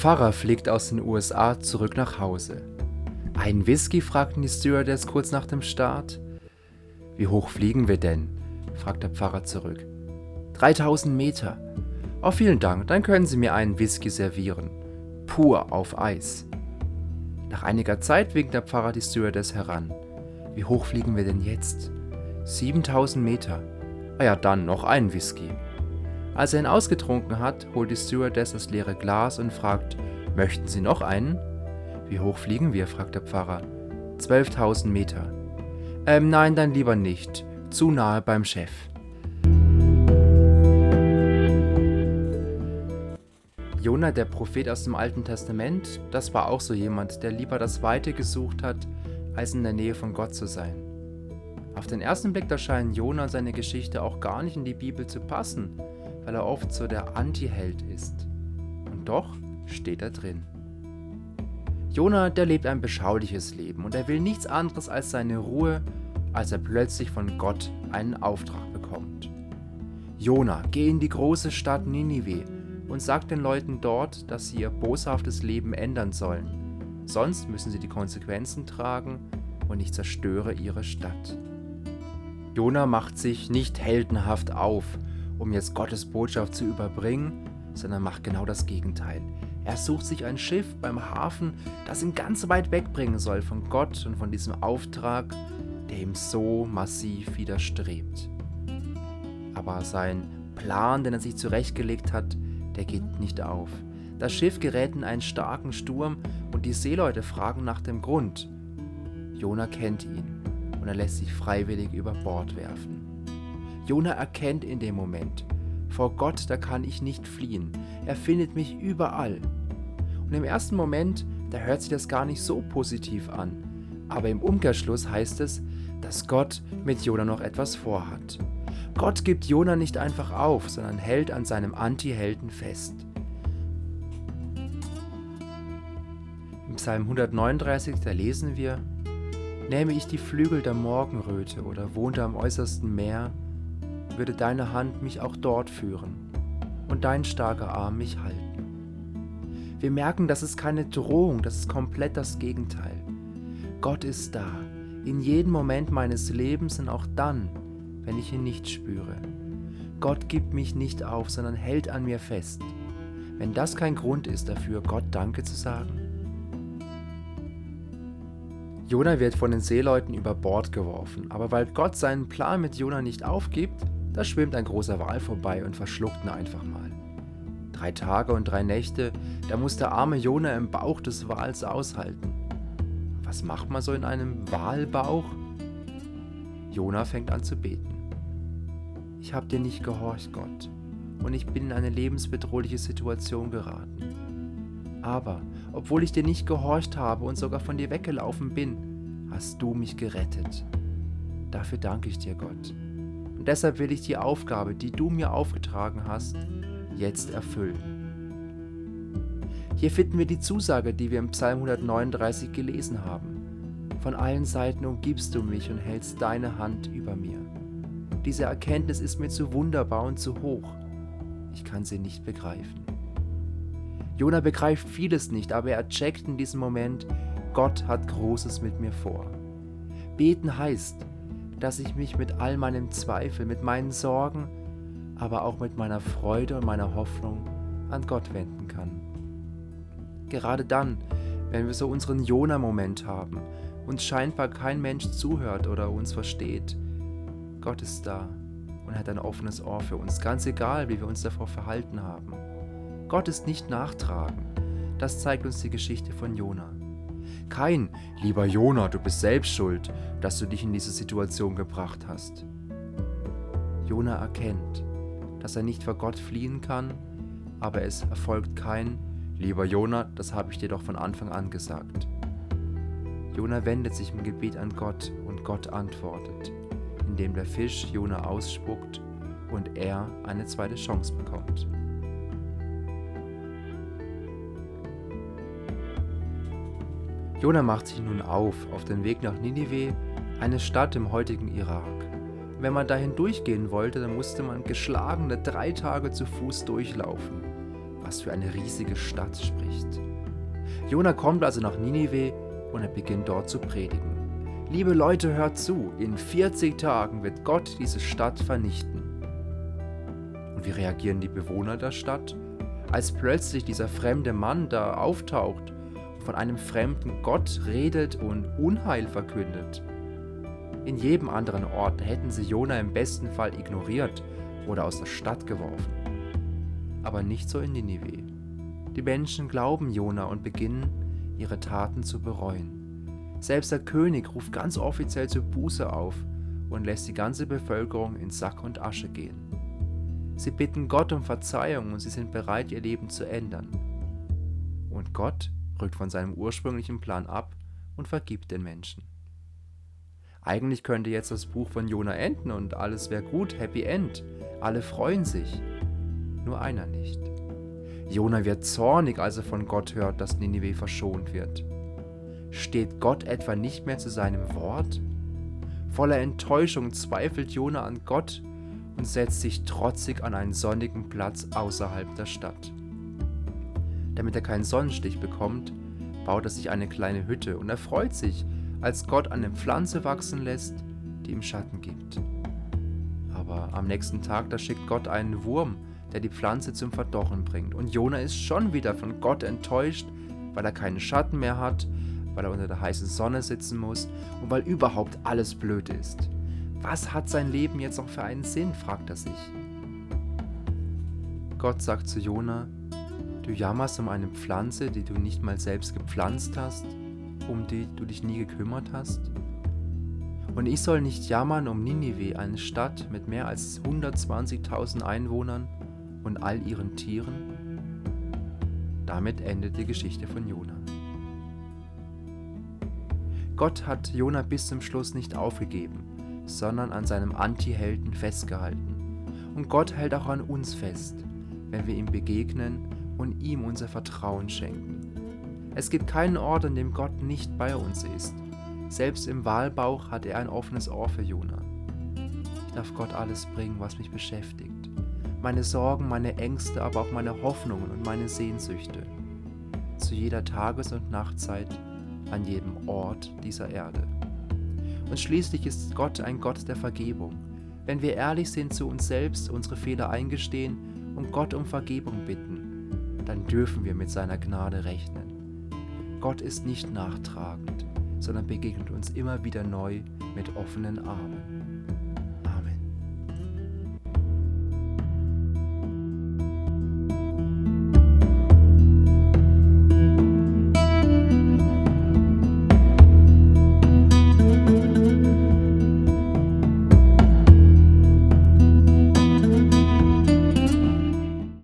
Pfarrer fliegt aus den USA zurück nach Hause. Ein Whisky? fragten die Stewardess kurz nach dem Start. Wie hoch fliegen wir denn? fragt der Pfarrer zurück. 3000 Meter. Oh, vielen Dank, dann können Sie mir einen Whisky servieren. Pur auf Eis. Nach einiger Zeit winkt der Pfarrer die Stewardess heran. Wie hoch fliegen wir denn jetzt? 7000 Meter. Ah ja, dann noch einen Whisky. Als er ihn ausgetrunken hat, holt die Stewardess das leere Glas und fragt, möchten Sie noch einen? Wie hoch fliegen wir? fragt der Pfarrer. 12.000 Meter. Ähm, nein, dann lieber nicht. Zu nahe beim Chef. Jona, der Prophet aus dem Alten Testament, das war auch so jemand, der lieber das Weite gesucht hat, als in der Nähe von Gott zu sein. Auf den ersten Blick erscheinen Jona und seine Geschichte auch gar nicht in die Bibel zu passen, weil er oft so der Anti-Held ist. Und doch steht er drin. Jona, der lebt ein beschauliches Leben und er will nichts anderes als seine Ruhe, als er plötzlich von Gott einen Auftrag bekommt. Jona, geh in die große Stadt Ninive und sag den Leuten dort, dass sie ihr boshaftes Leben ändern sollen. Sonst müssen sie die Konsequenzen tragen und ich zerstöre ihre Stadt. Jona macht sich nicht heldenhaft auf, um jetzt Gottes Botschaft zu überbringen, sondern macht genau das Gegenteil. Er sucht sich ein Schiff beim Hafen, das ihn ganz weit wegbringen soll von Gott und von diesem Auftrag, der ihm so massiv widerstrebt. Aber sein Plan, den er sich zurechtgelegt hat, der geht nicht auf. Das Schiff gerät in einen starken Sturm und die Seeleute fragen nach dem Grund. Jona kennt ihn und er lässt sich freiwillig über Bord werfen. Jona erkennt in dem Moment, vor Gott, da kann ich nicht fliehen. Er findet mich überall. Und im ersten Moment, da hört sich das gar nicht so positiv an. Aber im Umkehrschluss heißt es, dass Gott mit Jona noch etwas vorhat. Gott gibt Jona nicht einfach auf, sondern hält an seinem Anti-Helden fest. Im Psalm 139, da lesen wir, Nähme ich die Flügel der Morgenröte oder wohnte am äußersten Meer, würde deine Hand mich auch dort führen und dein starker Arm mich halten. Wir merken, das ist keine Drohung, das ist komplett das Gegenteil. Gott ist da, in jedem Moment meines Lebens und auch dann, wenn ich ihn nicht spüre. Gott gibt mich nicht auf, sondern hält an mir fest. Wenn das kein Grund ist dafür, Gott Danke zu sagen. Jona wird von den Seeleuten über Bord geworfen, aber weil Gott seinen Plan mit Jona nicht aufgibt, da schwimmt ein großer Wal vorbei und verschluckt ihn einfach mal. Drei Tage und drei Nächte, da muss der arme Jona im Bauch des Wals aushalten. Was macht man so in einem Walbauch? Jona fängt an zu beten. Ich habe dir nicht gehorcht, Gott, und ich bin in eine lebensbedrohliche Situation geraten. Aber, obwohl ich dir nicht gehorcht habe und sogar von dir weggelaufen bin, hast du mich gerettet. Dafür danke ich dir, Gott. Und deshalb will ich die Aufgabe, die du mir aufgetragen hast, jetzt erfüllen. Hier finden wir die Zusage, die wir im Psalm 139 gelesen haben. Von allen Seiten umgibst du mich und hältst deine Hand über mir. Diese Erkenntnis ist mir zu wunderbar und zu hoch. Ich kann sie nicht begreifen. Jona begreift vieles nicht, aber er checkt in diesem Moment, Gott hat Großes mit mir vor. Beten heißt, dass ich mich mit all meinem Zweifel, mit meinen Sorgen, aber auch mit meiner Freude und meiner Hoffnung an Gott wenden kann. Gerade dann, wenn wir so unseren Jona-Moment haben, uns scheinbar kein Mensch zuhört oder uns versteht, Gott ist da und hat ein offenes Ohr für uns, ganz egal, wie wir uns davor verhalten haben. Gott ist nicht nachtragen. Das zeigt uns die Geschichte von Jona. Kein, lieber Jona, du bist selbst schuld, dass du dich in diese Situation gebracht hast. Jona erkennt, dass er nicht vor Gott fliehen kann, aber es erfolgt kein, lieber Jona, das habe ich dir doch von Anfang an gesagt. Jona wendet sich im Gebet an Gott und Gott antwortet, indem der Fisch Jona ausspuckt und er eine zweite Chance bekommt. Jona macht sich nun auf, auf den Weg nach Ninive, eine Stadt im heutigen Irak. Wenn man dahin durchgehen wollte, dann musste man geschlagene drei Tage zu Fuß durchlaufen, was für eine riesige Stadt spricht. Jona kommt also nach Ninive und er beginnt dort zu predigen. Liebe Leute, hört zu, in 40 Tagen wird Gott diese Stadt vernichten. Und wie reagieren die Bewohner der Stadt, als plötzlich dieser fremde Mann da auftaucht von einem fremden Gott redet und Unheil verkündet? In jedem anderen Ort hätten sie Jona im besten Fall ignoriert oder aus der Stadt geworfen. Aber nicht so in Ninive. Die Menschen glauben Jona und beginnen, ihre Taten zu bereuen. Selbst der König ruft ganz offiziell zur Buße auf und lässt die ganze Bevölkerung in Sack und Asche gehen. Sie bitten Gott um Verzeihung und sie sind bereit, ihr Leben zu ändern. Und Gott rückt von seinem ursprünglichen Plan ab und vergibt den Menschen. Eigentlich könnte jetzt das Buch von Jona enden und alles wäre gut, Happy End. Alle freuen sich. Nur einer nicht. Jona wird zornig, als er von Gott hört, dass Ninive verschont wird. Steht Gott etwa nicht mehr zu seinem Wort? Voller Enttäuschung zweifelt Jona an Gott und setzt sich trotzig an einen sonnigen Platz außerhalb der Stadt. Damit er keinen Sonnenstich bekommt, baut er sich eine kleine Hütte und er freut sich, als Gott eine Pflanze wachsen lässt, die ihm Schatten gibt. Aber am nächsten Tag, da schickt Gott einen Wurm, der die Pflanze zum Verdorren bringt. Und Jona ist schon wieder von Gott enttäuscht, weil er keinen Schatten mehr hat, weil er unter der heißen Sonne sitzen muss und weil überhaupt alles blöd ist. Was hat sein Leben jetzt noch für einen Sinn, fragt er sich. Gott sagt zu Jona, du jammerst um eine Pflanze, die du nicht mal selbst gepflanzt hast um die du dich nie gekümmert hast? Und ich soll nicht jammern um Ninive, eine Stadt mit mehr als 120.000 Einwohnern und all ihren Tieren? Damit endet die Geschichte von Jona. Gott hat Jona bis zum Schluss nicht aufgegeben, sondern an seinem Anti-Helden festgehalten. Und Gott hält auch an uns fest, wenn wir ihm begegnen und ihm unser Vertrauen schenken. Es gibt keinen Ort, an dem Gott nicht bei uns ist. Selbst im Wahlbauch hat er ein offenes Ohr für Jona. Ich darf Gott alles bringen, was mich beschäftigt. Meine Sorgen, meine Ängste, aber auch meine Hoffnungen und meine Sehnsüchte. Zu jeder Tages- und Nachtzeit, an jedem Ort dieser Erde. Und schließlich ist Gott ein Gott der Vergebung. Wenn wir ehrlich sind zu uns selbst, unsere Fehler eingestehen und Gott um Vergebung bitten, dann dürfen wir mit seiner Gnade rechnen. Gott ist nicht nachtragend, sondern begegnet uns immer wieder neu mit offenen Armen.